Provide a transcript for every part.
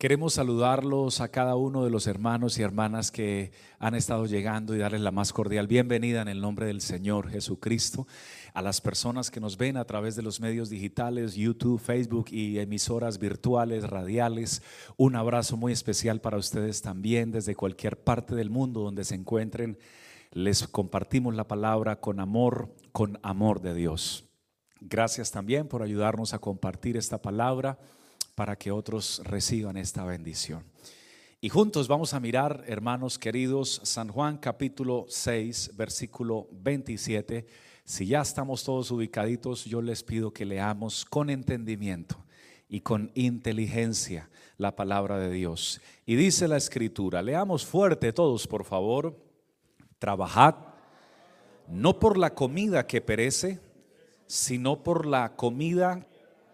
Queremos saludarlos a cada uno de los hermanos y hermanas que han estado llegando y darles la más cordial bienvenida en el nombre del Señor Jesucristo. A las personas que nos ven a través de los medios digitales, YouTube, Facebook y emisoras virtuales, radiales, un abrazo muy especial para ustedes también desde cualquier parte del mundo donde se encuentren. Les compartimos la palabra con amor, con amor de Dios. Gracias también por ayudarnos a compartir esta palabra para que otros reciban esta bendición. Y juntos vamos a mirar, hermanos queridos, San Juan capítulo 6, versículo 27. Si ya estamos todos ubicaditos, yo les pido que leamos con entendimiento y con inteligencia la palabra de Dios. Y dice la escritura, leamos fuerte todos, por favor, trabajad no por la comida que perece, sino por la comida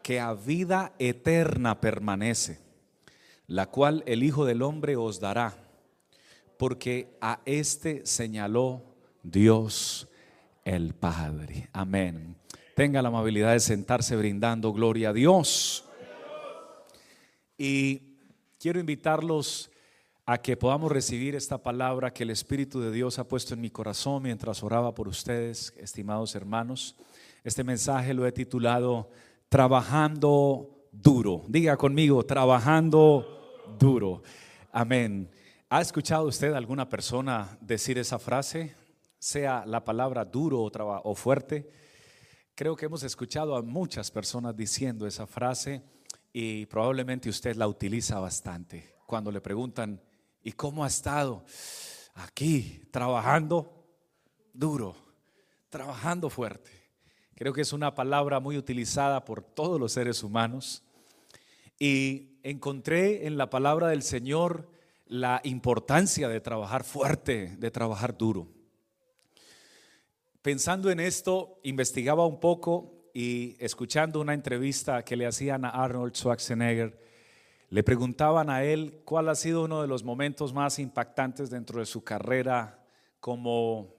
que a vida eterna permanece, la cual el Hijo del Hombre os dará, porque a este señaló Dios el Padre. Amén. Tenga la amabilidad de sentarse brindando gloria a Dios. Y quiero invitarlos a que podamos recibir esta palabra que el Espíritu de Dios ha puesto en mi corazón mientras oraba por ustedes, estimados hermanos. Este mensaje lo he titulado trabajando duro. Diga conmigo, trabajando duro. Amén. ¿Ha escuchado usted alguna persona decir esa frase? Sea la palabra duro o, o fuerte. Creo que hemos escuchado a muchas personas diciendo esa frase y probablemente usted la utiliza bastante. Cuando le preguntan, ¿y cómo ha estado? Aquí, trabajando duro, trabajando fuerte. Creo que es una palabra muy utilizada por todos los seres humanos. Y encontré en la palabra del Señor la importancia de trabajar fuerte, de trabajar duro. Pensando en esto, investigaba un poco y escuchando una entrevista que le hacían a Arnold Schwarzenegger, le preguntaban a él cuál ha sido uno de los momentos más impactantes dentro de su carrera como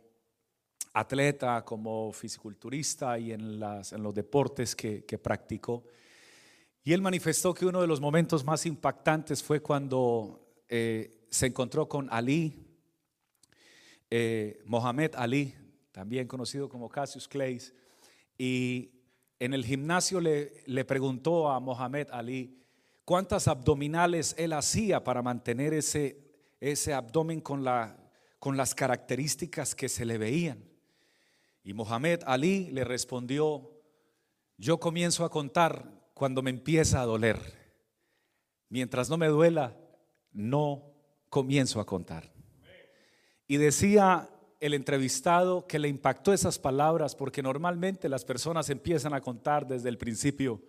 atleta, como fisiculturista y en, los deportes que, practicó. Y él manifestó que uno de los momentos más impactantes fue cuando eh, se encontró con Ali, eh, Mohamed Ali, también conocido como Cassius Clay, y en el gimnasio le, le preguntó a Mohamed Ali cuántas abdominales él hacía para mantener ese, ese abdomen con, la, con las características que se le veían. Y Mohamed Ali le respondió, yo comienzo a contar cuando me empieza a doler. Mientras no me duela, no comienzo a contar. Y decía el entrevistado que le impactó esas palabras porque normalmente las personas empiezan a contar desde el principio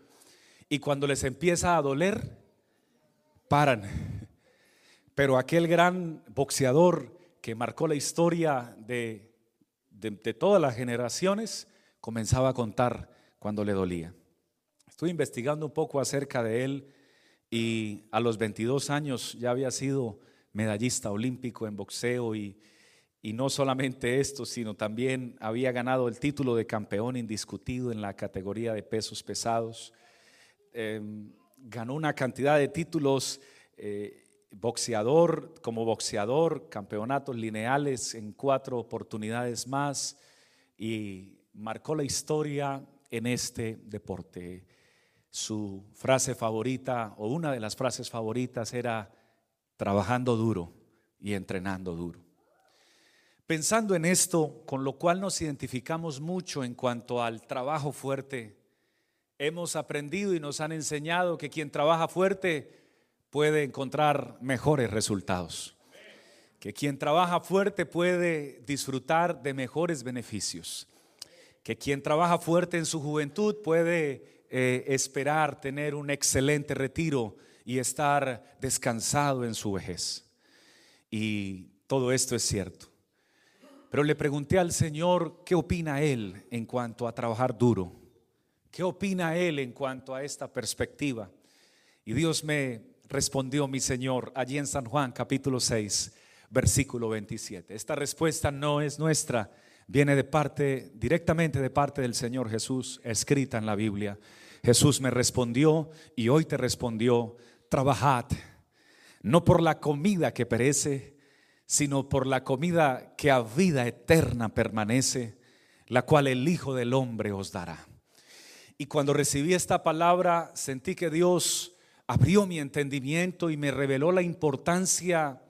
y cuando les empieza a doler, paran. Pero aquel gran boxeador que marcó la historia de de, todas las generaciones, comenzaba a contar cuando le dolía. Estuve investigando un poco acerca de él y a los 22 años ya había sido medallista olímpico en boxeo y, y no solamente esto, sino también había ganado el título de campeón indiscutido en la categoría de pesos pesados. Em, ganó una cantidad de títulos eh, boxeador, como boxeador, campeonatos lineales en cuatro oportunidades más y marcó la historia en este deporte. Su frase favorita o una de las frases favoritas era trabajando duro y entrenando duro. Pensando en esto, con lo cual nos identificamos mucho en cuanto al trabajo fuerte, hemos aprendido y nos han enseñado que quien trabaja fuerte puede encontrar mejores resultados. Que quien trabaja fuerte puede disfrutar de mejores beneficios. Que quien trabaja fuerte en su juventud puede eh, esperar tener un excelente retiro y estar descansado en su vejez. Y todo esto es cierto. Pero le pregunté al Señor qué opina Él en cuanto a trabajar duro. ¿Qué opina Él en cuanto a esta perspectiva? Y Dios me respondió mi Señor allí en San Juan capítulo 6, versículo 27. Esta respuesta no es nuestra, viene de parte, directamente de parte del Señor Jesús, escrita en la Biblia. Jesús me respondió y hoy te respondió, trabajad no por la comida que perece, sino por la comida que a vida eterna permanece, la cual el Hijo del Hombre os dará. Y cuando recibí esta palabra, sentí que Dios abrió mi entendimiento y me reveló la importancia,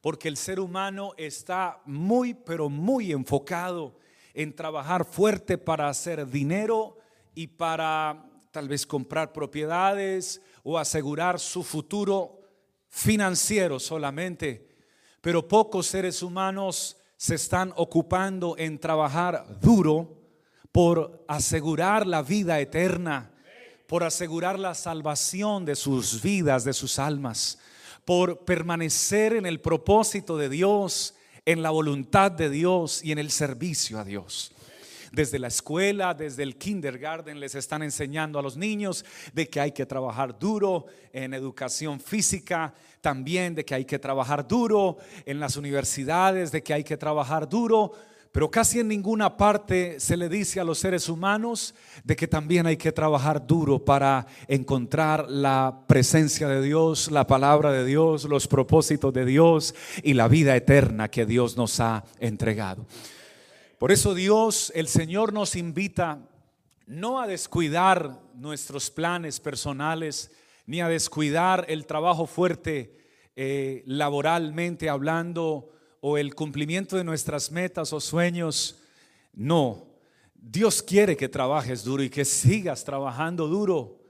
porque el ser humano está muy, pero muy enfocado en trabajar fuerte para hacer dinero y para tal vez comprar propiedades o asegurar su futuro financiero solamente. Pero pocos seres humanos se están ocupando en trabajar duro por asegurar la vida eterna, por asegurar la salvación de sus vidas, de sus almas, por permanecer en el propósito de Dios, en la voluntad de Dios y en el servicio a Dios. Desde la escuela, desde el kindergarten les están enseñando a los niños de que hay que trabajar duro en educación física, también de que hay que trabajar duro en las universidades, de que hay que trabajar duro pero casi en ninguna parte se le dice a los seres humanos de que también hay que trabajar duro para encontrar la presencia de Dios, la palabra de Dios, los propósitos de Dios y la vida eterna que Dios nos ha entregado. Por eso Dios, el Señor nos invita no a descuidar nuestros planes personales, ni a descuidar el trabajo fuerte eh, laboralmente hablando o el cumplimiento de nuestras metas o sueños. No, Dios quiere que trabajes duro y que sigas trabajando duro,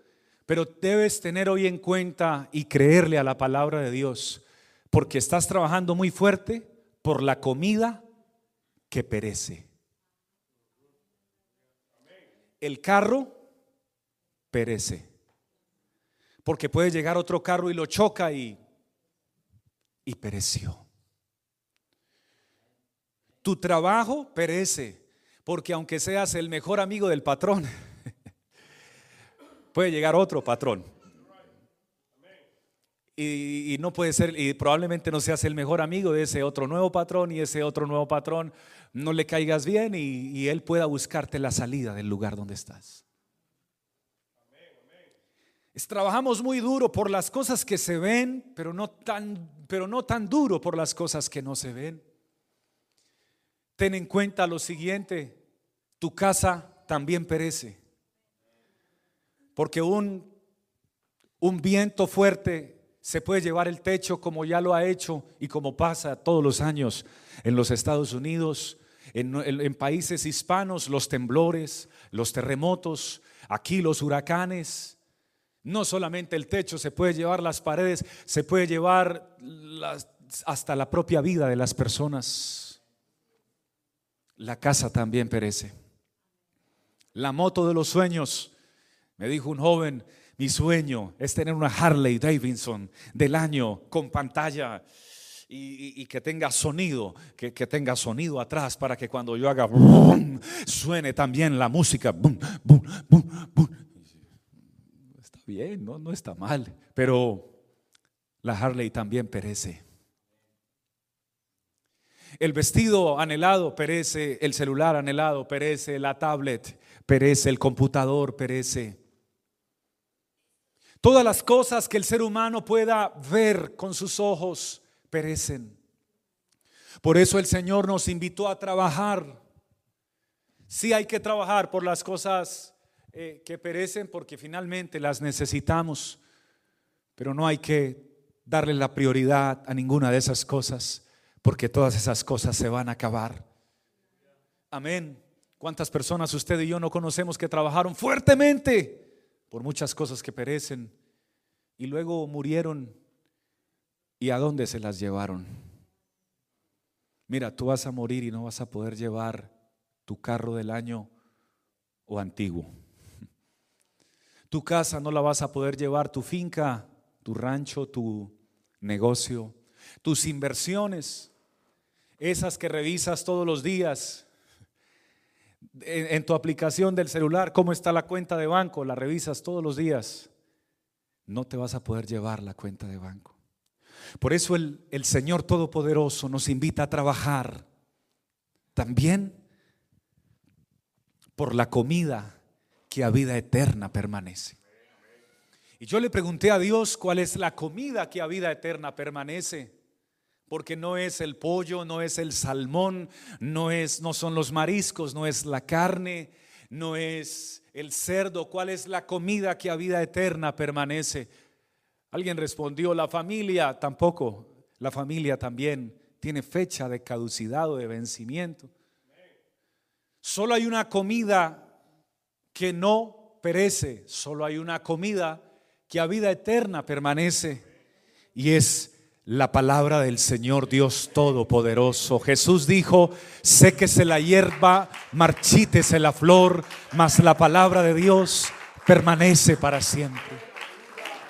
pero debes tener hoy en cuenta y creerle a la palabra de Dios, porque estás trabajando muy fuerte por la comida que perece. El carro perece. Porque puede llegar otro carro y lo choca y, y pereció. Tu trabajo perece, porque aunque seas el mejor amigo del patrón, puede llegar otro patrón. Y, no puede ser, y probablemente no seas el mejor amigo de ese otro nuevo patrón y ese otro nuevo patrón no le caigas bien y, él pueda buscarte la salida del lugar donde estás. trabajamos muy duro por las cosas que se ven, pero no tan, pero no tan duro por las cosas que no se ven. Ten en cuenta lo siguiente, tu casa también perece. Porque un, un viento fuerte se puede llevar el techo como ya lo ha hecho y como pasa todos los años en los Estados Unidos, en, países hispanos, los temblores, los terremotos, aquí los huracanes. No solamente el techo se puede llevar las paredes, se puede llevar hasta la propia vida de las personas. La casa también perece. La moto de los sueños, me dijo un joven, mi sueño es tener una Harley Davidson del año con pantalla y, que tenga sonido, que, tenga sonido atrás para que cuando yo haga suene también la música. está bien, no, no está mal, pero la Harley también perece. El vestido anhelado perece, el celular anhelado perece, la tablet perece, el computador perece. Todas las cosas que el ser humano pueda ver con sus ojos perecen. Por eso el Señor nos invitó a trabajar. Sí hay que trabajar por las cosas eh, que perecen porque finalmente las necesitamos, pero no hay que darle la prioridad a ninguna de esas cosas porque todas esas cosas se van a acabar. Amén. ¿Cuántas personas usted y yo no conocemos que trabajaron fuertemente por muchas cosas que perecen y luego murieron ¿Y a dónde se las llevaron? Mira, tú vas a morir y no vas a poder llevar tu carro del año o antiguo. Tu casa no la vas a poder llevar, tu finca, tu rancho, tu negocio, tus inversiones, esas que revisas todos los días. En, tu aplicación del celular, cómo está la cuenta de banco, la revisas todos los días. No te vas a poder llevar la cuenta de banco. Por eso el, Señor Todopoderoso nos invita a trabajar también por la comida que a vida eterna permanece. Y yo le pregunté a Dios cuál es la comida que a vida eterna permanece. Porque no es el pollo, no es el salmón, no es no son los mariscos, no es la carne, no es el cerdo, cuál es la comida que a vida eterna permanece. Alguien respondió, la familia tampoco, la familia también tiene fecha de caducidad o de vencimiento. Solo hay una comida que no perece, solo hay una comida que a vida eterna permanece y es la palabra del Señor Dios Todopoderoso. Jesús dijo, séquese la hierba, marchítese la flor, mas la palabra de Dios permanece para siempre.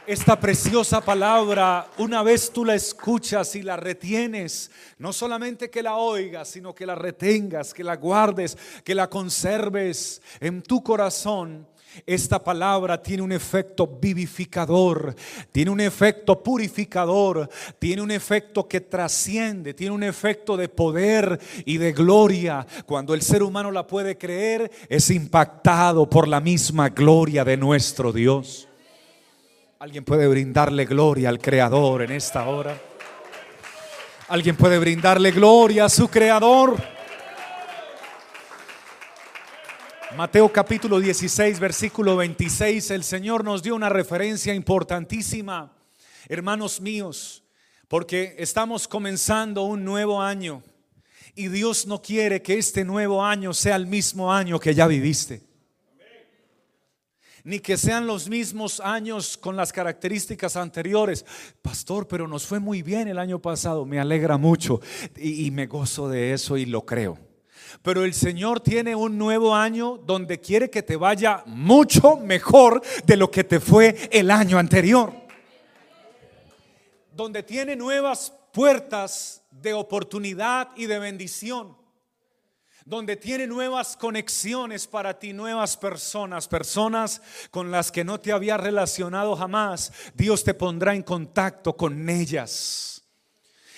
Esta preciosa palabra, una vez tú la escuchas y la retienes, no solamente que la oigas, sino que la retengas, que la guardes, que la conserves en tu corazón, esta palabra tiene un efecto vivificador, tiene un efecto purificador, tiene un efecto que trasciende, tiene un efecto de poder y de gloria. Cuando el ser humano la puede creer, es impactado por la misma gloria de nuestro Dios. Alguien puede brindarle gloria al Creador en esta hora. Alguien puede brindarle gloria a su Creador. Mateo capítulo 16, versículo 26, el Señor nos dio una referencia importantísima, hermanos míos, porque estamos comenzando un nuevo año y Dios no quiere que este nuevo año sea el mismo año que ya viviste. Ni que sean los mismos años con las características anteriores. Pastor, pero nos fue muy bien el año pasado. Me alegra mucho y, y me gozo de eso y lo creo. Pero el Señor tiene un nuevo año donde quiere que te vaya mucho mejor de lo que te fue el año anterior. Donde tiene nuevas puertas de oportunidad y de bendición. Donde tiene nuevas conexiones para ti, nuevas personas, personas con las que no te había relacionado jamás. Dios te pondrá en contacto con ellas.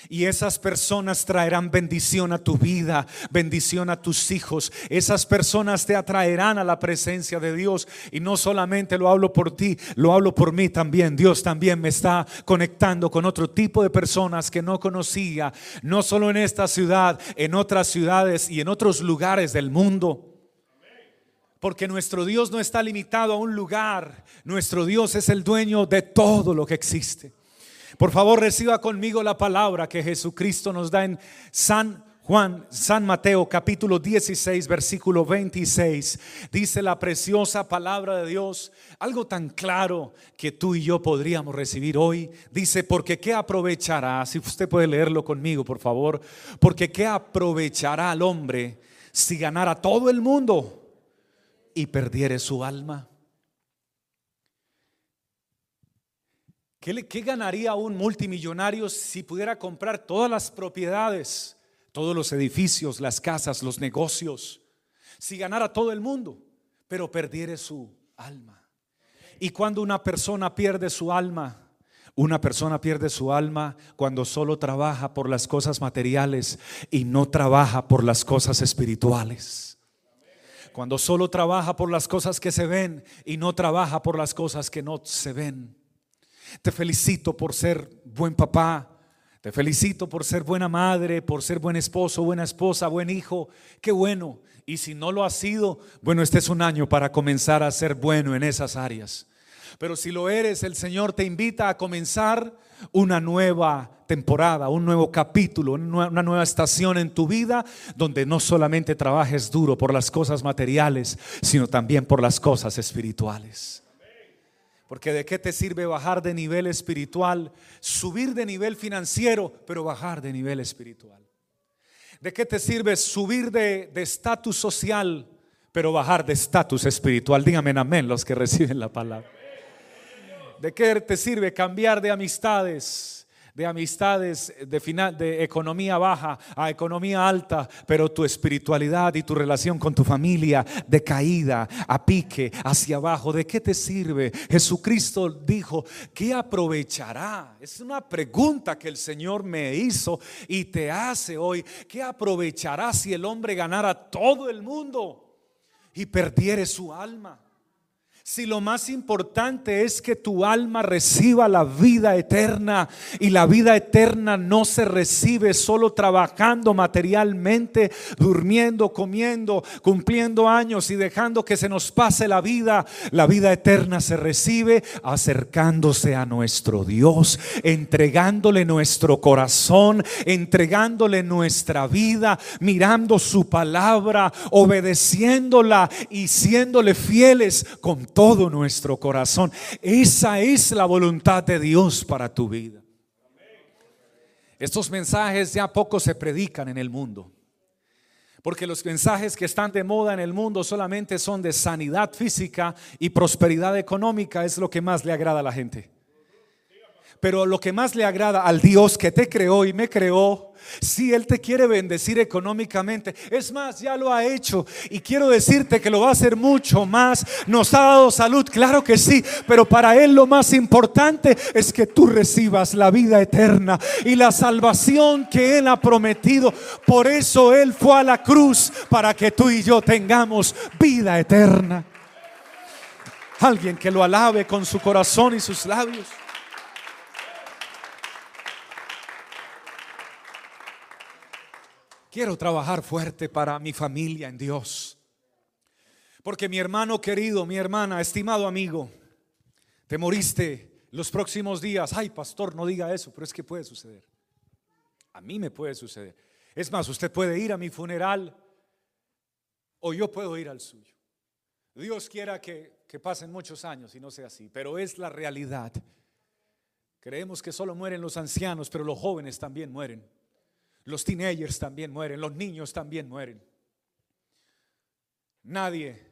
Y esas personas traerán bendición a tu vida, bendición a tus hijos. Esas personas te atraerán a la presencia de Dios. Y no solamente lo hablo por ti, lo hablo por mí también. Dios también me está conectando con otro tipo de personas que no conocía, no solo en esta ciudad, en otras ciudades y en otros lugares del mundo. Porque nuestro Dios no está limitado a un lugar. Nuestro Dios es el dueño de todo lo que existe. Por favor, reciba conmigo la palabra que Jesucristo nos da en San Juan, San Mateo capítulo 16, versículo 26. Dice la preciosa palabra de Dios, algo tan claro que tú y yo podríamos recibir hoy. Dice, porque qué aprovechará, si usted puede leerlo conmigo, por favor, porque qué aprovechará al hombre si ganara todo el mundo y perdiere su alma. ¿Qué, ganaría un multimillonario si pudiera comprar todas las propiedades, todos los edificios, las casas, los negocios? Si ganara todo el mundo, pero perdiere su alma. Y cuando una persona pierde su alma, una persona pierde su alma cuando solo trabaja por las cosas materiales y no trabaja por las cosas espirituales. Cuando solo trabaja por las cosas que se ven y no trabaja por las cosas que no se ven. Te felicito por ser buen papá. Te felicito por ser buena madre, por ser buen esposo, buena esposa, buen hijo. Qué bueno. Y si no lo has sido, bueno, este es un año para comenzar a ser bueno en esas áreas. Pero si lo eres, el Señor te invita a comenzar una nueva temporada, un nuevo capítulo, una nueva estación en tu vida donde no solamente trabajes duro por las cosas materiales, sino también por las cosas espirituales. Porque de qué te sirve bajar de nivel espiritual, subir de nivel financiero, pero bajar de nivel espiritual. ¿De qué te sirve subir de estatus social, pero bajar de estatus espiritual? Díganme amén los que reciben la palabra. ¿De qué te sirve cambiar de amistades? De amistades de, economía baja a economía alta, pero tu espiritualidad y tu relación con tu familia de caída a pique hacia abajo, ¿de qué te sirve? Jesucristo dijo, ¿qué aprovechará? Es una pregunta que el Señor me hizo y te hace hoy. ¿Qué aprovechará si el hombre ganara todo el mundo y perdiere su alma? Si lo más importante es que tu alma reciba la vida eterna y la vida eterna no se recibe solo trabajando materialmente, durmiendo, comiendo, cumpliendo años y dejando que se nos pase la vida, la vida eterna se recibe acercándose a nuestro Dios, entregándole nuestro corazón, entregándole nuestra vida, mirando su palabra, obedeciéndola y siéndole fieles con todo nuestro corazón. Esa es la voluntad de Dios para tu vida. Estos mensajes ya poco se predican en el mundo. Porque los mensajes que están de moda en el mundo solamente son de sanidad física y prosperidad económica, es lo que más le agrada a la gente. Pero lo que más le agrada al Dios que te creó y me creó, si Él te quiere bendecir económicamente, es más, ya lo ha hecho. Y quiero decirte que lo va a hacer mucho más. Nos ha dado salud, claro que sí, pero para Él lo más importante es que tú recibas la vida eterna y la salvación que Él ha prometido. Por eso Él fue a la cruz, para que tú y yo tengamos vida eterna. Alguien que lo alabe con su corazón y sus labios. Quiero trabajar fuerte para mi familia en Dios. Porque mi hermano querido, mi hermana, estimado amigo, te moriste los próximos días. Ay, pastor, no diga eso, pero es que puede suceder. A mí me puede suceder. Es más, usted puede ir a mi funeral o yo puedo ir al suyo. Dios quiera que, que pasen muchos años y no sea así, pero es la realidad. Creemos que solo mueren los ancianos, pero los jóvenes también mueren. Los teenagers también mueren, los niños también mueren. Nadie,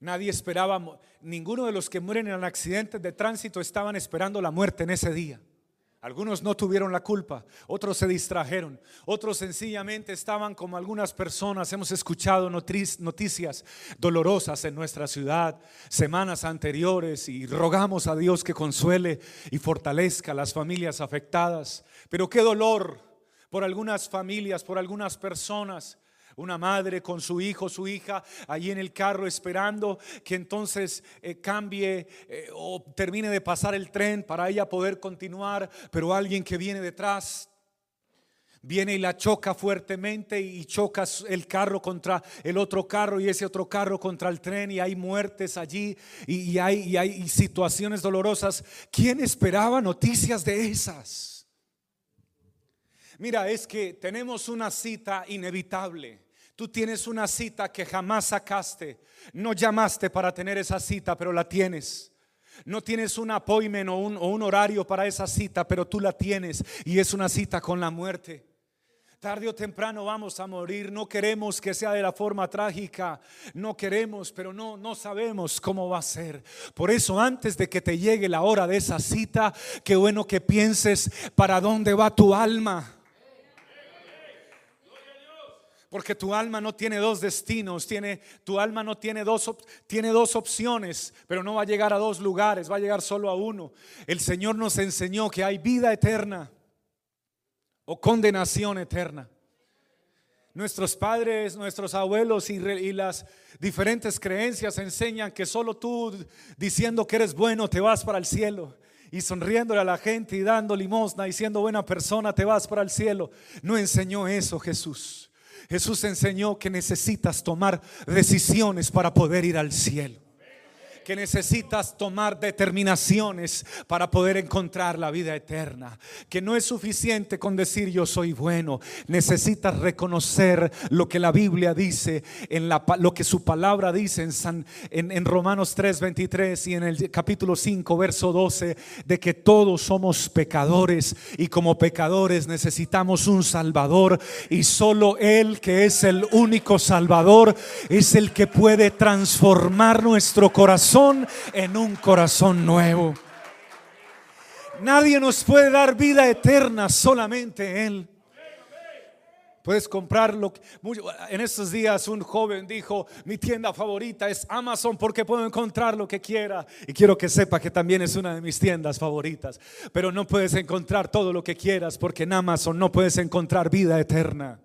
nadie esperaba, ninguno de los que mueren en accidentes de tránsito estaban esperando la muerte en ese día. Algunos no tuvieron la culpa, otros se distrajeron, otros sencillamente estaban como algunas personas. Hemos escuchado noticias dolorosas en nuestra ciudad semanas anteriores y rogamos a Dios que consuele y fortalezca a las familias afectadas. Pero qué dolor por algunas familias, por algunas personas. Una madre con su hijo, su hija, allí en el carro esperando que entonces eh, cambie eh, o termine de pasar el tren para ella poder continuar, pero alguien que viene detrás viene y la choca fuertemente y choca el carro contra el otro carro y ese otro carro contra el tren y hay muertes allí y, hay, y hay situaciones dolorosas. ¿Quién esperaba noticias de esas? Mira, es que tenemos una cita inevitable. Tú tienes una cita que jamás sacaste. No llamaste para tener esa cita, pero la tienes. No tienes un appointment o un, horario para esa cita, pero tú la tienes y es una cita con la muerte. Tarde o temprano vamos a morir. No queremos que sea de la forma trágica. No queremos, pero no, no sabemos cómo va a ser. Por eso, antes de que te llegue la hora de esa cita, qué bueno que pienses para dónde va tu alma. Porque tu alma no tiene dos destinos, tiene, tu alma no tiene dos, tiene dos opciones, pero no va a llegar a dos lugares, va a llegar solo a uno. El Señor nos enseñó que hay vida eterna o condenación eterna. Nuestros padres, nuestros abuelos y, y, las diferentes creencias enseñan que solo tú diciendo que eres bueno te vas para el cielo y sonriéndole a la gente y dando limosna y siendo buena persona te vas para el cielo. No enseñó eso Jesús. Jesús enseñó que necesitas tomar decisiones para poder ir al cielo que necesitas tomar determinaciones para poder encontrar la vida eterna. Que no es suficiente con decir yo soy bueno. Necesitas reconocer lo que la Biblia dice, en la, lo que su palabra dice en, San, en, en Romanos 3, 23 y en el capítulo 5, verso 12, de que todos somos pecadores y como pecadores necesitamos un Salvador y solo Él que es el único Salvador es el que puede transformar nuestro corazón en un corazón nuevo. Nadie nos puede dar vida eterna, solamente Él. Puedes comprarlo. En estos días un joven dijo, mi tienda favorita es Amazon porque puedo encontrar lo que quiera. Y quiero que sepa que también es una de mis tiendas favoritas. Pero no puedes encontrar todo lo que quieras porque en Amazon no puedes encontrar vida eterna.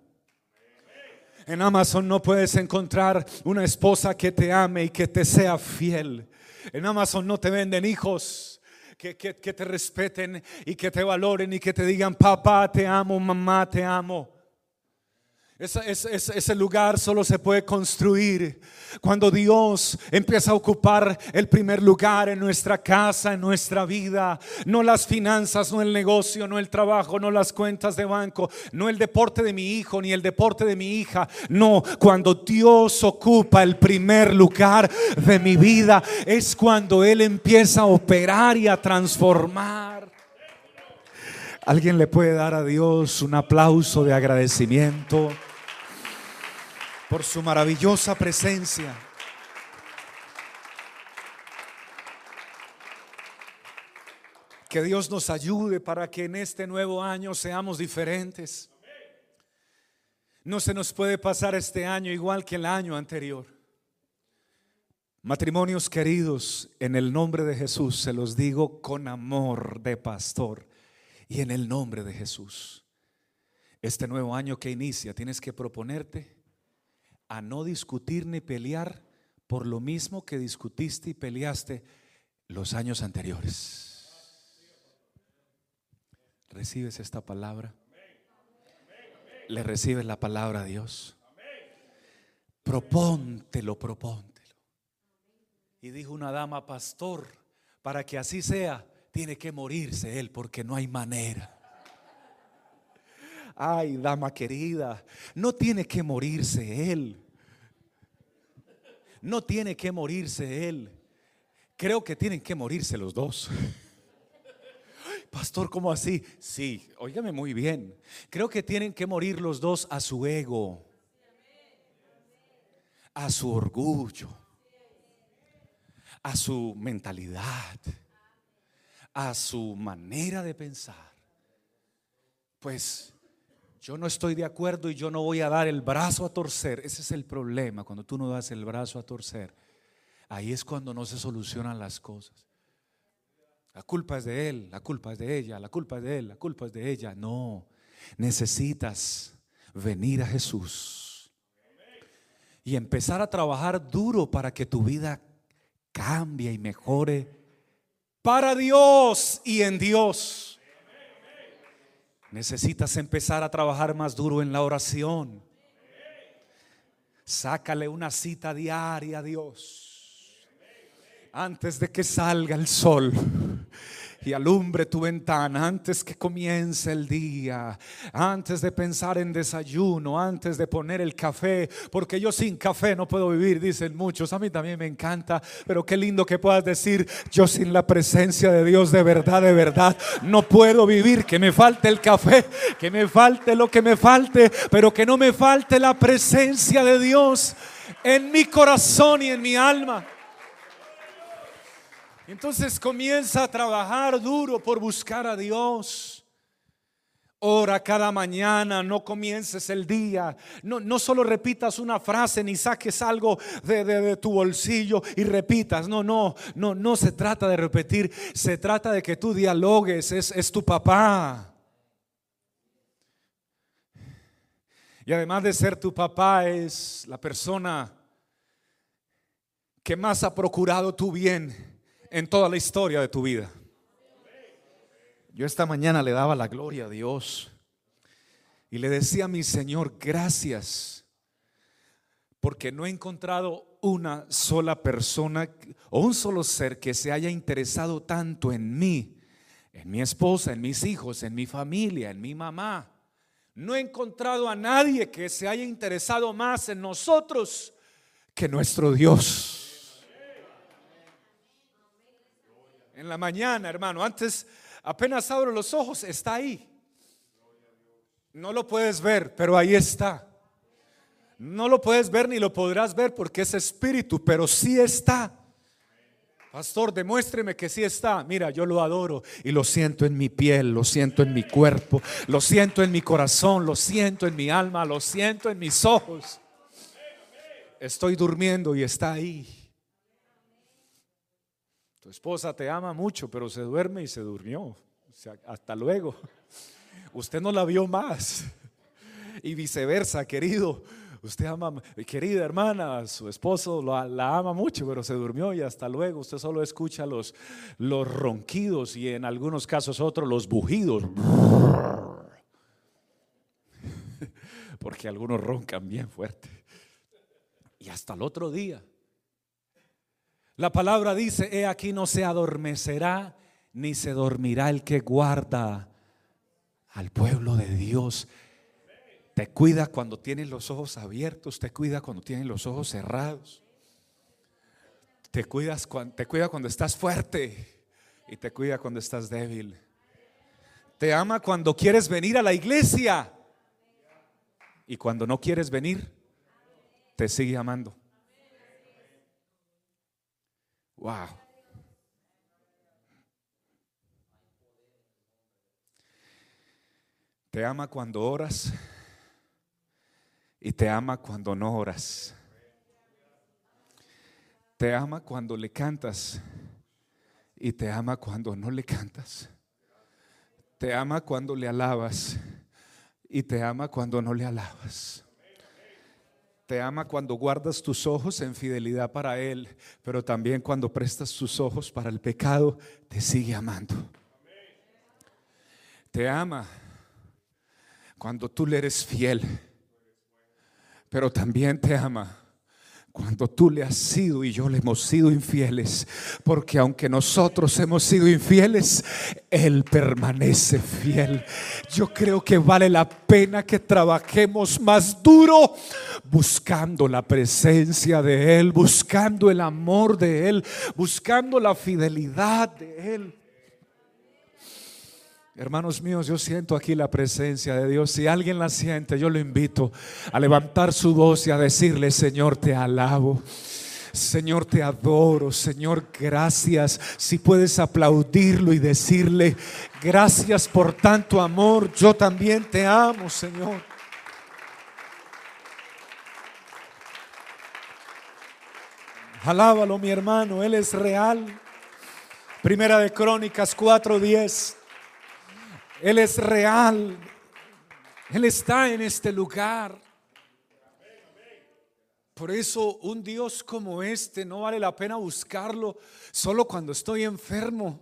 En Amazon no puedes encontrar una esposa que te ame y que te sea fiel. En Amazon no te venden hijos que, que, te respeten y que te valoren y que te digan, papá te amo, mamá te amo. Ese, lugar solo se puede construir cuando Dios empieza a ocupar el primer lugar en nuestra casa, en nuestra vida. No las finanzas, no el negocio, no el trabajo, no las cuentas de banco, no el deporte de mi hijo, ni el deporte de mi hija. No, cuando Dios ocupa el primer lugar de mi vida es cuando Él empieza a operar y a transformar. Alguien le puede dar a Dios un aplauso de agradecimiento por su maravillosa presencia. Que Dios nos ayude para que en este nuevo año seamos diferentes. No se nos puede pasar este año igual que el año anterior. Matrimonios queridos, en el nombre de Jesús se los digo con amor de pastor y en el nombre de Jesús. Este nuevo año que inicia, tienes que proponerte a no discutir ni pelear por lo mismo que discutiste y peleaste los años anteriores. ¿Recibes esta palabra? ¿Le recibes la palabra a Dios? Propóntelo, propóntelo. Y dijo una dama, pastor, para que así sea, tiene que morirse él porque no hay manera. Ay, dama querida, no tiene que morirse él. No tiene que morirse él. Creo que tienen que morirse los dos. Pastor, ¿cómo así? Sí, óigame muy bien. Creo que tienen que morir los dos a su ego, a su orgullo, a su mentalidad, a su manera de pensar. Pues yo no estoy de acuerdo y yo no voy a dar el brazo a torcer. Ese es el problema, cuando tú no das el brazo a torcer. Ahí es cuando no se solucionan las cosas. La culpa es de él, la culpa es de ella, la culpa es de él, la culpa es de ella. No, necesitas venir a Jesús y empezar a trabajar duro para que tu vida cambie y mejore para Dios y en Dios. Necesitas empezar a trabajar más duro en la oración. Sácale una cita diaria a Dios. Antes de que salga el sol y alumbre tu ventana antes que comience el día, antes de pensar en desayuno, antes de poner el café, porque yo sin café no puedo vivir, dicen muchos, a mí también me encanta, pero qué lindo que puedas decir, yo sin la presencia de Dios de verdad, de verdad, no puedo vivir, que me falte el café, que me falte lo que me falte, pero que no me falte la presencia de Dios en mi corazón y en mi alma. Entonces comienza a trabajar duro por buscar a Dios. Ora cada mañana, no comiences el día. No, no solo repitas una frase ni saques algo de, tu bolsillo y repitas. No, no, no, no se trata de repetir. Se trata de que tú dialogues. Es, es tu papá. Y además de ser tu papá, es la persona que más ha procurado tu bien en toda la historia de tu vida. Yo esta mañana le daba la gloria a Dios y le decía a mi Señor, gracias, porque no he encontrado una sola persona o un solo ser que se haya interesado tanto en mí, en mi esposa, en mis hijos, en mi familia, en mi mamá. No he encontrado a nadie que se haya interesado más en nosotros que nuestro Dios. En la mañana, hermano. Antes, apenas abro los ojos, está ahí. No lo puedes ver, pero ahí está. No lo puedes ver ni lo podrás ver porque es espíritu, pero sí está. Pastor, demuéstreme que sí está. Mira, yo lo adoro y lo siento en mi piel, lo siento en mi cuerpo, lo siento en mi corazón, lo siento en mi alma, lo siento en mis ojos. Estoy durmiendo y está ahí. Esposa te ama mucho, pero se duerme y se durmió. O sea, hasta luego. Usted no la vio más. Y viceversa, querido. Usted ama, querida hermana, su esposo la, ama mucho, pero se durmió y hasta luego. Usted solo escucha los, los ronquidos y en algunos casos otros los bujidos. Porque algunos roncan bien fuerte. Y hasta el otro día. La palabra dice, he aquí no se adormecerá ni se dormirá el que guarda al pueblo de Dios te cuida cuando tienes los ojos abiertos, te cuida cuando tienes los ojos cerrados. Te, cuidas, te cuida cuando estás fuerte y te cuida cuando estás débil. Te ama cuando quieres venir a la iglesia y cuando no quieres venir, te sigue amando. Wow. Te ama cuando oras y te ama cuando no oras. Te ama cuando le cantas y te ama cuando no le cantas. Te ama cuando le alabas y te ama cuando no le alabas. Te ama cuando guardas tus ojos en fidelidad para Él, pero también cuando prestas tus ojos para el pecado, te sigue amando. Te ama cuando tú le eres fiel pero también te ama cuando tú le has sido y yo le hemos sido infieles, porque aunque nosotros hemos sido infieles, Él permanece fiel. Yo creo que vale la pena que trabajemos más duro buscando la presencia de Él, buscando el amor de Él, buscando la fidelidad de Él. Hermanos míos, yo siento aquí la presencia de Dios. Si alguien la siente, yo lo invito a levantar su voz y a decirle, Señor, te alabo. Señor, te adoro. Señor, gracias. Si puedes aplaudirlo y decirle, gracias por tanto amor. Yo también te amo, Señor. Alábalo, mi hermano. Él es real. Primera de Crónicas 4:10. Él es real. Él está en este lugar. Por eso un Dios como este no vale la pena buscarlo solo cuando estoy enfermo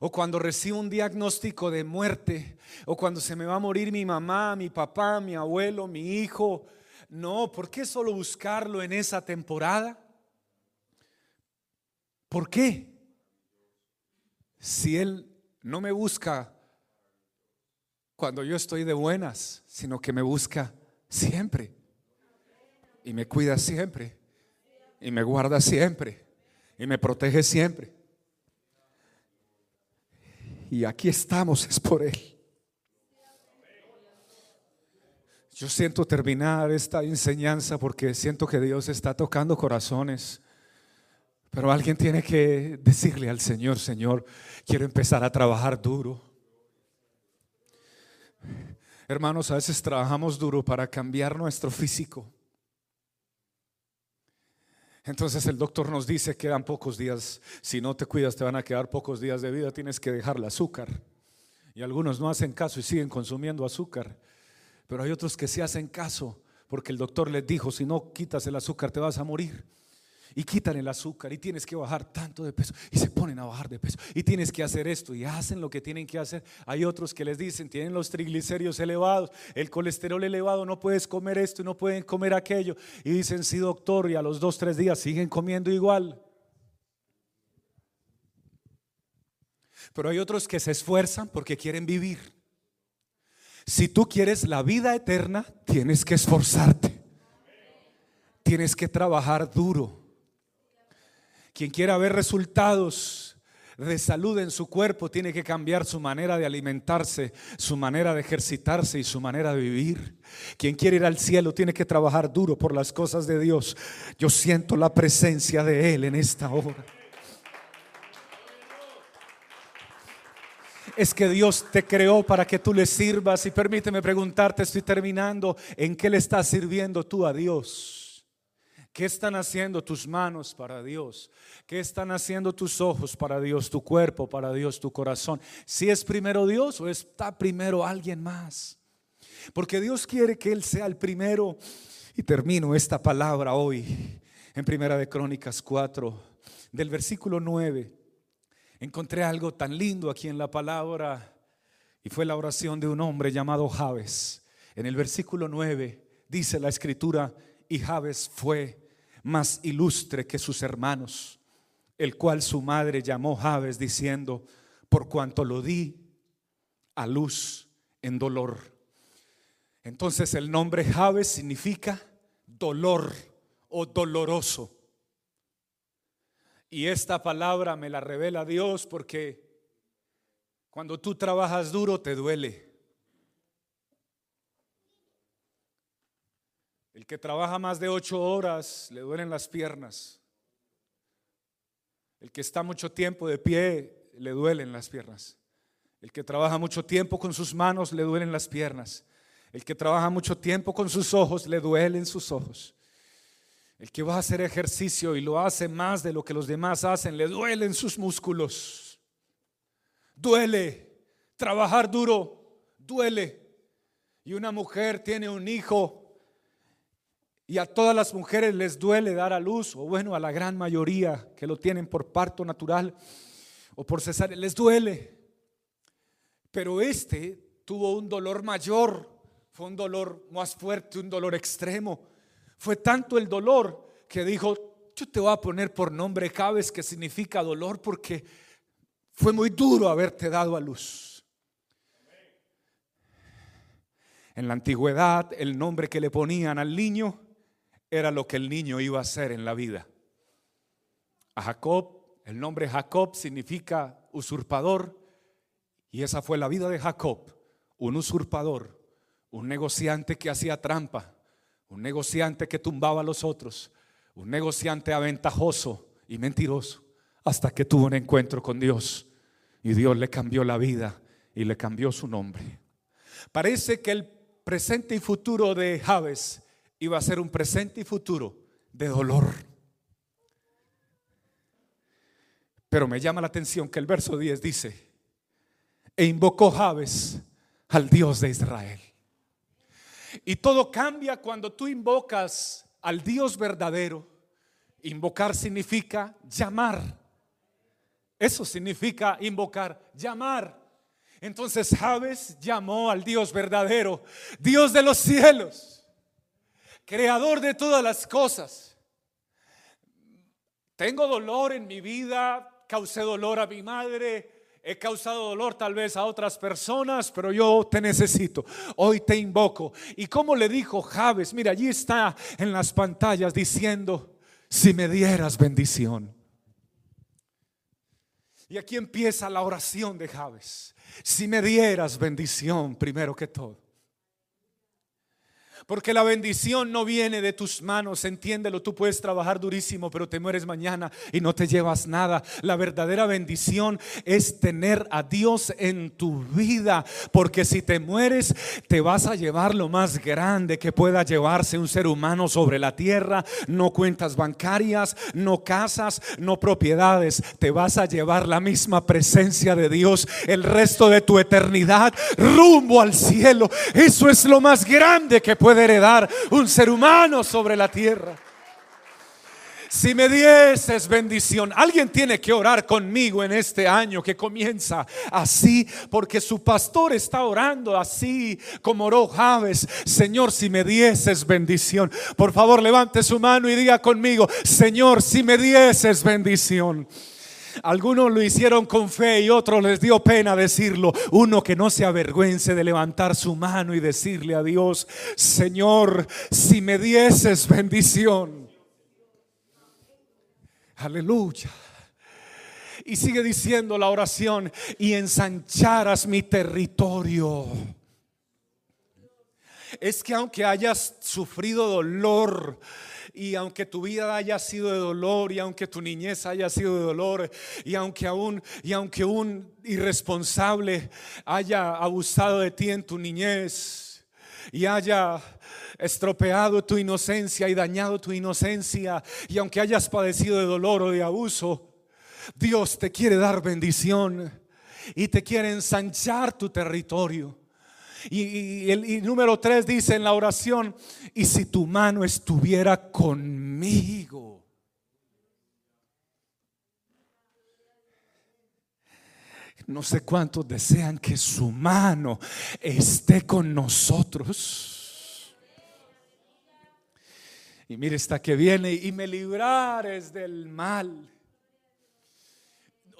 o cuando recibo un diagnóstico de muerte o cuando se me va a morir mi mamá, mi papá, mi abuelo, mi hijo. No, ¿por qué solo buscarlo en esa temporada? ¿Por qué? Si Él no me busca cuando yo estoy de buenas, sino que me busca siempre. Y me cuida siempre. Y me guarda siempre. Y me protege siempre. Y aquí estamos, es por Él. Yo siento terminar esta enseñanza porque siento que Dios está tocando corazones. Pero alguien tiene que decirle al Señor, Señor, quiero empezar a trabajar duro. Hermanos, a veces trabajamos duro para cambiar nuestro físico. Entonces el doctor nos dice que quedan pocos días, si no te cuidas te van a quedar pocos días de vida, tienes que dejar el azúcar. Y algunos no hacen caso y siguen consumiendo azúcar. Pero hay otros que sí hacen caso porque el doctor les dijo, si no quitas el azúcar te vas a morir y quitan el azúcar y tienes que bajar tanto de peso y se ponen a bajar de peso y tienes que hacer esto y hacen lo que tienen que hacer. Hay otros que les dicen, tienen los triglicéridos elevados, el colesterol elevado, no puedes comer esto y no pueden comer aquello. Y dicen, sí doctor, y a los dos, tres días siguen comiendo igual. Pero hay otros que se esfuerzan porque quieren vivir. Si tú quieres la vida eterna, tienes que esforzarte. Tienes que trabajar duro. Quien quiera ver resultados de salud en su cuerpo tiene que cambiar su manera de alimentarse, su manera de ejercitarse y su manera de vivir. Quien quiere ir al cielo tiene que trabajar duro por las cosas de Dios. Yo siento la presencia de Él en esta hora. es que Dios te creó para que tú le sirvas. Y permíteme preguntarte, estoy terminando, ¿en qué le estás sirviendo tú a Dios? ¿Qué están haciendo tus manos para Dios? ¿Qué están haciendo tus ojos para Dios, tu cuerpo para Dios, tu corazón? Si es primero Dios o está primero alguien más. Porque Dios quiere que Él sea el primero Y termino esta palabra hoy en Primera de Crónicas 4, del versículo 9. Encontré algo tan lindo aquí en la palabra y fue la oración de un hombre llamado Javes. En el versículo 9 dice la escritura, y Javes fue más ilustre que sus hermanos, el cual su madre llamó Javes diciendo, por cuanto lo di a luz en dolor. Entonces el nombre Javes significa dolor o doloroso. Y esta palabra me la revela Dios porque cuando tú trabajas duro te duele. El que trabaja más de ocho horas le duelen las piernas. El que está mucho tiempo de pie le duelen las piernas. El que trabaja mucho tiempo con sus manos le duelen las piernas. El que trabaja mucho tiempo con sus ojos le duelen sus ojos. El que va a hacer ejercicio y lo hace más de lo que los demás hacen, le duelen sus músculos. Duele. Trabajar duro, duele. Y una mujer tiene un hijo y a todas las mujeres les duele dar a luz, o bueno, a la gran mayoría que lo tienen por parto natural o por cesárea, les duele. Pero este tuvo un dolor mayor, fue un dolor más fuerte, un dolor extremo. Fue tanto el dolor que dijo, yo te voy a poner por nombre Cabes, que significa dolor, porque fue muy duro haberte dado a luz. En la antigüedad, el nombre que le ponían al niño era lo que el niño iba a hacer en la vida. A Jacob, el nombre Jacob significa usurpador, y esa fue la vida de Jacob, un usurpador, un negociante que hacía trampa, un negociante que tumbaba a los otros, un negociante aventajoso y mentiroso, hasta que tuvo un encuentro con Dios y Dios le cambió la vida y le cambió su nombre. Parece que el presente y futuro de Javes iba a ser un presente y futuro de dolor. Pero me llama la atención que el verso 10 dice, e invocó Javes al Dios de Israel. Y todo cambia cuando tú invocas al Dios verdadero. Invocar significa llamar. Eso significa invocar, llamar. Entonces Javes llamó al Dios verdadero, Dios de los cielos, creador de todas las cosas. Tengo dolor en mi vida, causé dolor a mi madre, He causado dolor tal vez a otras personas, pero yo te necesito. Hoy te invoco. Y como le dijo Javes, mira, allí está en las pantallas diciendo, si me dieras bendición. Y aquí empieza la oración de Javes. Si me dieras bendición, primero que todo. Porque la bendición no viene de tus manos, entiéndelo, tú puedes trabajar durísimo, pero te mueres mañana y no te llevas nada. La verdadera bendición es tener a Dios en tu vida, porque si te mueres, te vas a llevar lo más grande que pueda llevarse un ser humano sobre la tierra. No cuentas bancarias, no casas, no propiedades. Te vas a llevar la misma presencia de Dios el resto de tu eternidad rumbo al cielo. Eso es lo más grande que puede heredar un ser humano sobre la tierra. Si me dieses bendición, alguien tiene que orar conmigo en este año que comienza así, porque su pastor está orando así como oró Javes. Señor, si me dieses bendición, por favor levante su mano y diga conmigo, Señor, si me dieses bendición. Algunos lo hicieron con fe y otros les dio pena decirlo. Uno que no se avergüence de levantar su mano y decirle a Dios, Señor, si me dieses bendición. Aleluya. Y sigue diciendo la oración, y ensancharas mi territorio. Es que aunque hayas sufrido dolor, y aunque tu vida haya sido de dolor y aunque tu niñez haya sido de dolor y aunque aún y aunque un irresponsable haya abusado de ti en tu niñez y haya estropeado tu inocencia y dañado tu inocencia y aunque hayas padecido de dolor o de abuso, Dios te quiere dar bendición y te quiere ensanchar tu territorio. Y, el número tres dice en la oración, y si tu mano estuviera conmigo. No sé cuántos desean que su mano esté con nosotros. Y mire, está que viene y me librares del mal.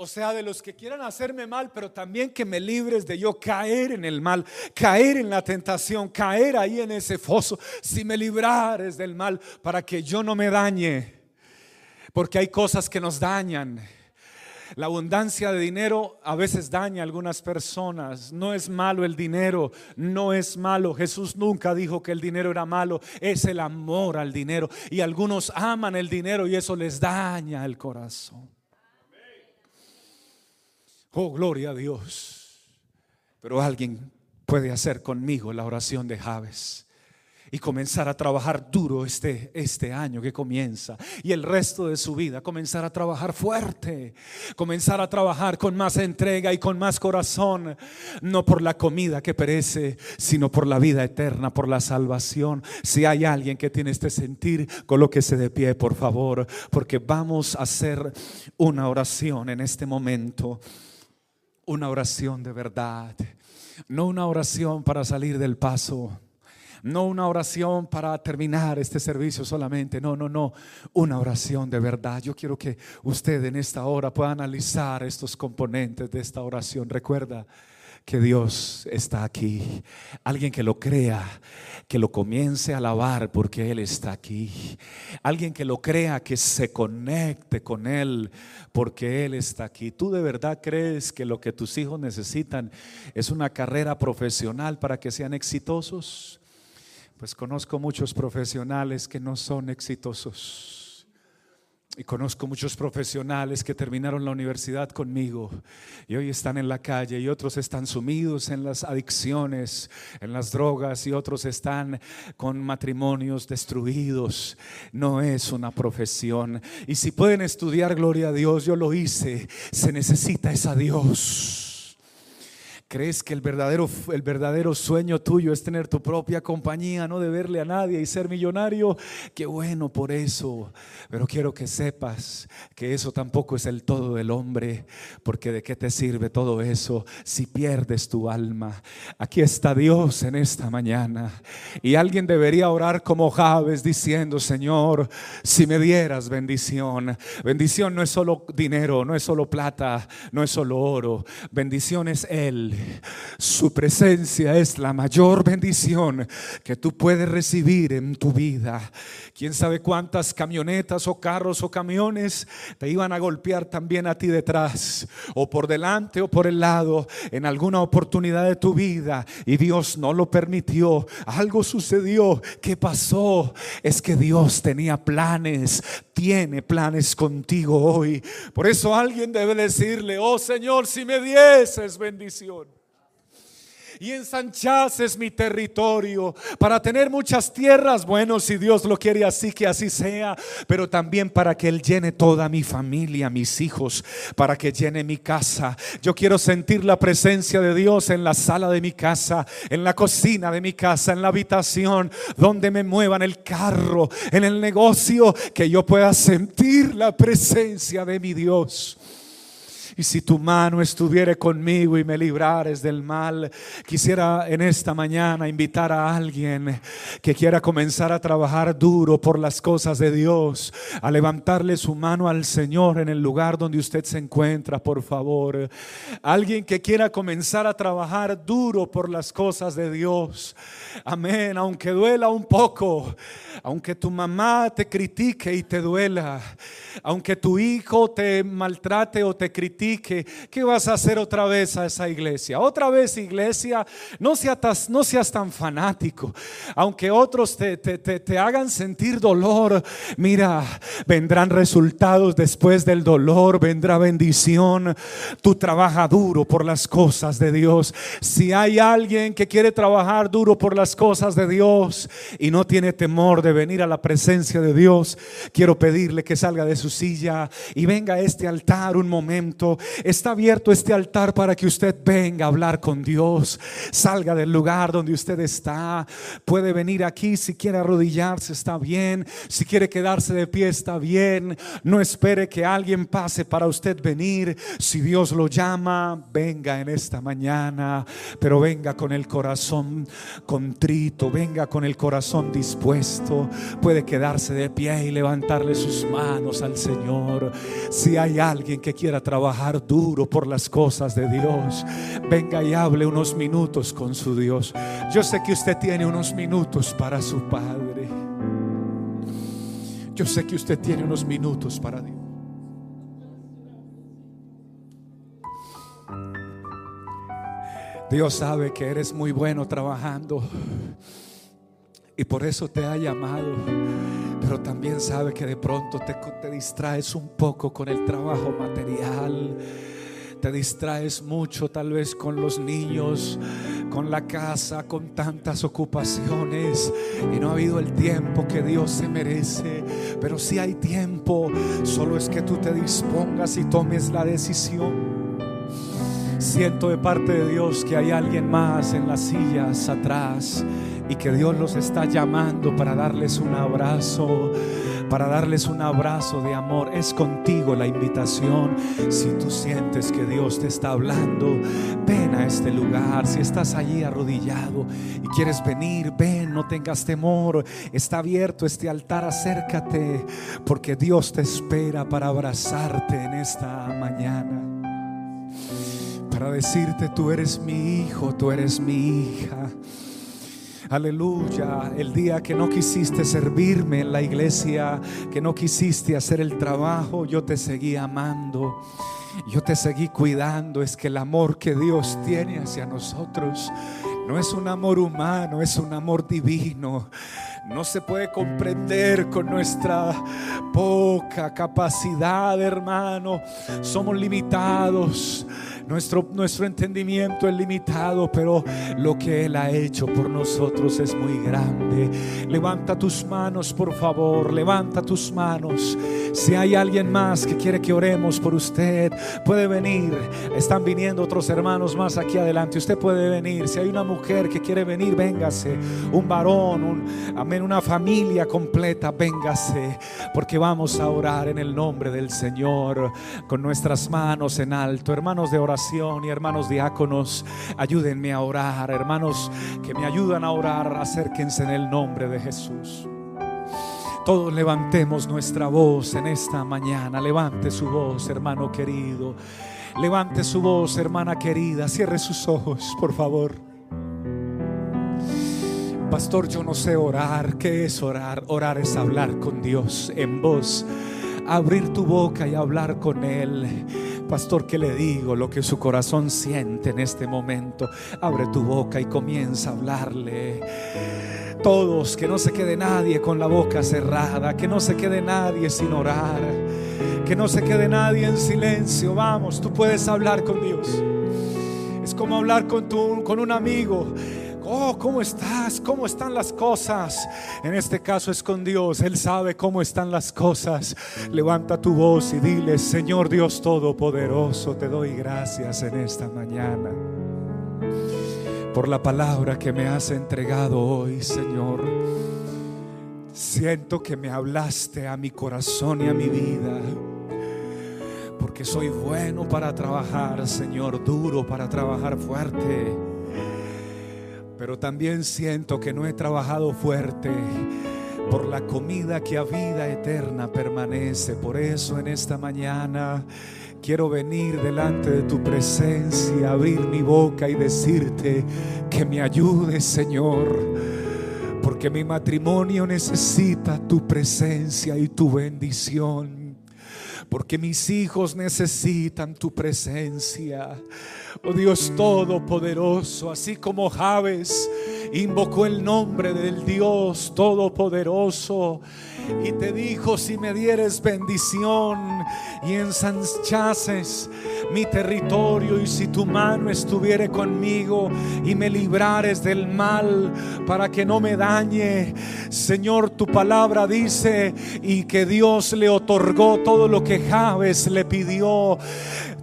O sea, de los que quieran hacerme mal, pero también que me libres de yo caer en el mal, caer en la tentación, caer ahí en ese foso. Si me librares del mal, para que yo no me dañe. Porque hay cosas que nos dañan. La abundancia de dinero a veces daña a algunas personas. No es malo el dinero, no es malo. Jesús nunca dijo que el dinero era malo, es el amor al dinero. Y algunos aman el dinero y eso les daña el corazón. Oh, gloria a Dios. Pero alguien puede hacer conmigo la oración de Javes y comenzar a trabajar duro este, este año que comienza y el resto de su vida, comenzar a trabajar fuerte, comenzar a trabajar con más entrega y con más corazón, no por la comida que perece, sino por la vida eterna, por la salvación. Si hay alguien que tiene este sentir, colóquese de pie, por favor, porque vamos a hacer una oración en este momento, una oración de verdad, no una oración para salir del paso no una oración para terminar este servicio solamente, no, no, no, una oración de verdad. Yo quiero que usted en esta hora pueda analizar estos componentes de esta oración. Recuerda que Dios está aquí. Alguien que lo crea, que lo comience a alabar porque Él está aquí. Alguien que lo crea, que se conecte con Él porque Él está aquí. ¿Tú de verdad crees que lo que tus hijos necesitan es una carrera profesional para que sean exitosos? Pues conozco muchos profesionales que no son exitosos. Y conozco muchos profesionales que terminaron la universidad conmigo y hoy están en la calle y otros están sumidos en las adicciones, en las drogas y otros están con matrimonios destruidos. No es una profesión. Y si pueden estudiar, gloria a Dios, yo lo hice. Se necesita esa Dios. ¿Crees que el verdadero, el verdadero sueño tuyo es tener tu propia compañía, no deberle a nadie y ser millonario? Qué bueno por eso. Pero quiero que sepas que eso tampoco es el todo del hombre, porque de qué te sirve todo eso si pierdes tu alma. Aquí está Dios en esta mañana. Y alguien debería orar como Javes diciendo, Señor, si me dieras bendición. Bendición no es solo dinero, no es solo plata, no es solo oro. Bendición es Él. Su presencia es la mayor bendición que tú puedes recibir en tu vida. Quién sabe cuántas camionetas o carros o camiones te iban a golpear también a ti detrás, o por delante o por el lado, en alguna oportunidad de tu vida, y Dios no lo permitió. Algo sucedió. ¿Qué pasó? Es que Dios tenía planes, tiene planes contigo hoy. Por eso alguien debe decirle, oh Señor, si me dieses bendición y ensanchases mi territorio para tener muchas tierras. Bueno, si Dios lo quiere así, que así sea, pero también para que Él llene toda mi familia, mis hijos, para que llene mi casa. Yo quiero sentir la presencia de Dios en la sala de mi casa, en la cocina de mi casa, en la habitación, donde me muevan el carro, en el negocio, que yo pueda sentir la presencia de mi Dios. Y si tu mano estuviera conmigo y me librares del mal, quisiera en esta mañana invitar a alguien que quiera comenzar a trabajar duro por las cosas de Dios, a levantarle su mano al Señor en el lugar donde usted se encuentra, por favor. Alguien que quiera comenzar a trabajar duro por las cosas de Dios. Amén, aunque duela un poco, aunque tu mamá te critique y te duela, aunque tu hijo te maltrate o te critique, ¿qué vas a hacer otra vez a esa iglesia? Otra vez iglesia, no seas, no seas tan fanático. Aunque otros te, te hagan sentir dolor, mira, vendrán resultados después del dolor, vendrá bendición. Tú trabaja duro por las cosas de Dios. Si hay alguien que quiere trabajar duro por las cosas de Dios y no tiene temor de venir a la presencia de Dios, quiero pedirle que salga de su silla y venga a este altar un momento. Está abierto este altar para que usted venga a hablar con Dios. Salga del lugar donde usted está. Puede venir aquí si quiere arrodillarse, está bien. Si quiere quedarse de pie, está bien. No espere que alguien pase para usted venir. Si Dios lo llama, venga en esta mañana. Pero venga con el corazón contrito, venga con el corazón dispuesto. Puede quedarse de pie y levantarle sus manos al Señor. Si hay alguien que quiera trabajar duro por las cosas de Dios, venga y hable unos minutos con su Dios. Yo sé que usted tiene unos minutos para su Padre. Yo sé que usted tiene unos minutos para Dios. Dios sabe que eres muy bueno trabajando y por eso te ha llamado. Pero también sabe que de pronto te, distraes un poco con el trabajo material. Te distraes mucho tal vez con los niños, con la casa, con tantas ocupaciones. Y no ha habido el tiempo que Dios se merece. Pero si hay tiempo, solo es que tú te dispongas y tomes la decisión. Siento de parte de Dios que hay alguien más en las sillas atrás y que Dios los está llamando para darles un abrazo, para darles un abrazo de amor. Es contigo la invitación. Si tú sientes que Dios te está hablando, ven a este lugar. Si estás allí arrodillado y quieres venir, ven, no tengas temor. Está abierto este altar, acércate, porque Dios te espera para abrazarte en esta mañana. Para decirte, tú eres mi hijo, tú eres mi hija. Aleluya. El día que no quisiste servirme en la iglesia, que no quisiste hacer el trabajo, yo te seguí amando. Yo te seguí cuidando. Es que el amor que Dios tiene hacia nosotros no es un amor humano, es un amor divino. No se puede comprender con nuestra poca capacidad, hermano. Somos limitados. Nuestro, nuestro entendimiento es limitado, pero lo que Él ha hecho por nosotros es muy grande. Levanta tus manos, por favor, levanta tus manos. Si hay alguien más que quiere que oremos por usted, puede venir. Están viniendo otros hermanos más aquí adelante. Usted puede venir. Si hay una mujer que quiere venir, véngase. Un varón, un, amén, una familia completa, véngase. Porque vamos a orar en el nombre del Señor con nuestras manos en alto. Hermanos de oración y hermanos diáconos, ayúdenme a orar. Hermanos que me ayudan a orar, acérquense en el nombre de Jesús. Todos levantemos nuestra voz en esta mañana. Levante su voz, hermano querido. Levante su voz, hermana querida. Cierre sus ojos, por favor. Pastor, yo no sé orar. ¿Qué es orar? Orar es hablar con Dios en voz. Abrir tu boca y hablar con Él. Pastor, ¿qué le digo? Lo que su corazón siente en este momento. Abre tu boca y comienza a hablarle. Todos, que no se quede nadie con la boca cerrada, que no se quede nadie sin orar, que no se quede nadie en silencio. Vamos, tú puedes hablar con Dios. Es como hablar con, tu, con un amigo. Oh, ¿cómo estás? ¿Cómo están las cosas? En este caso es con Dios. Él sabe cómo están las cosas. Levanta tu voz y dile, Señor Dios Todopoderoso, te doy gracias en esta mañana por la palabra que me has entregado hoy, Señor. Siento que me hablaste a mi corazón y a mi vida. Porque soy bueno para trabajar, Señor, duro para trabajar fuerte pero también siento que no he trabajado fuerte por la comida que a vida eterna permanece. Por eso en esta mañana quiero venir delante de tu presencia, abrir mi boca y decirte que me ayudes, Señor. Porque mi matrimonio necesita tu presencia y tu bendición. Porque mis hijos necesitan tu presencia. Oh Dios Todopoderoso, así como Javes invocó el nombre del Dios Todopoderoso y te dijo, si me dieres bendición y ensanchases mi territorio y si tu mano estuviere conmigo y me librares del mal para que no me dañe, Señor, tu palabra dice y que Dios le otorgó todo lo que Javes le pidió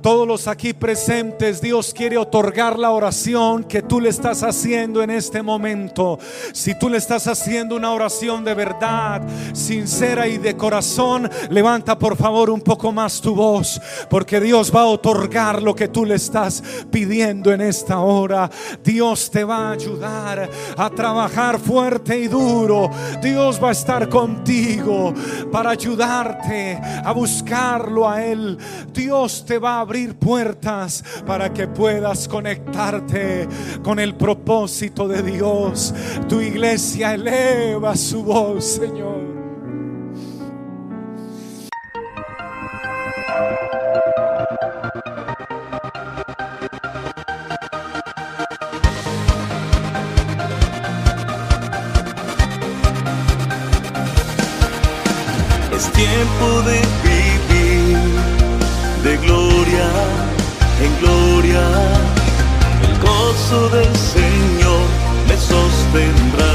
todos los aquí presentes, Dios quiere otorgar la oración que tú le estás haciendo en este momento. Si tú le estás haciendo una oración de verdad, sincera y de corazón, levanta por favor un poco más tu voz, porque Dios va a otorgar lo que tú le estás pidiendo en esta hora. Dios te va a ayudar a trabajar fuerte y duro. Dios va a estar contigo para ayudarte a buscarlo a Él. Dios te va a abrir puertas para que puedas conectarte con el propósito de Dios. Tu iglesia eleva su voz, Señor. Es tiempo de en gloria. El gozo del Señor me sostendrá.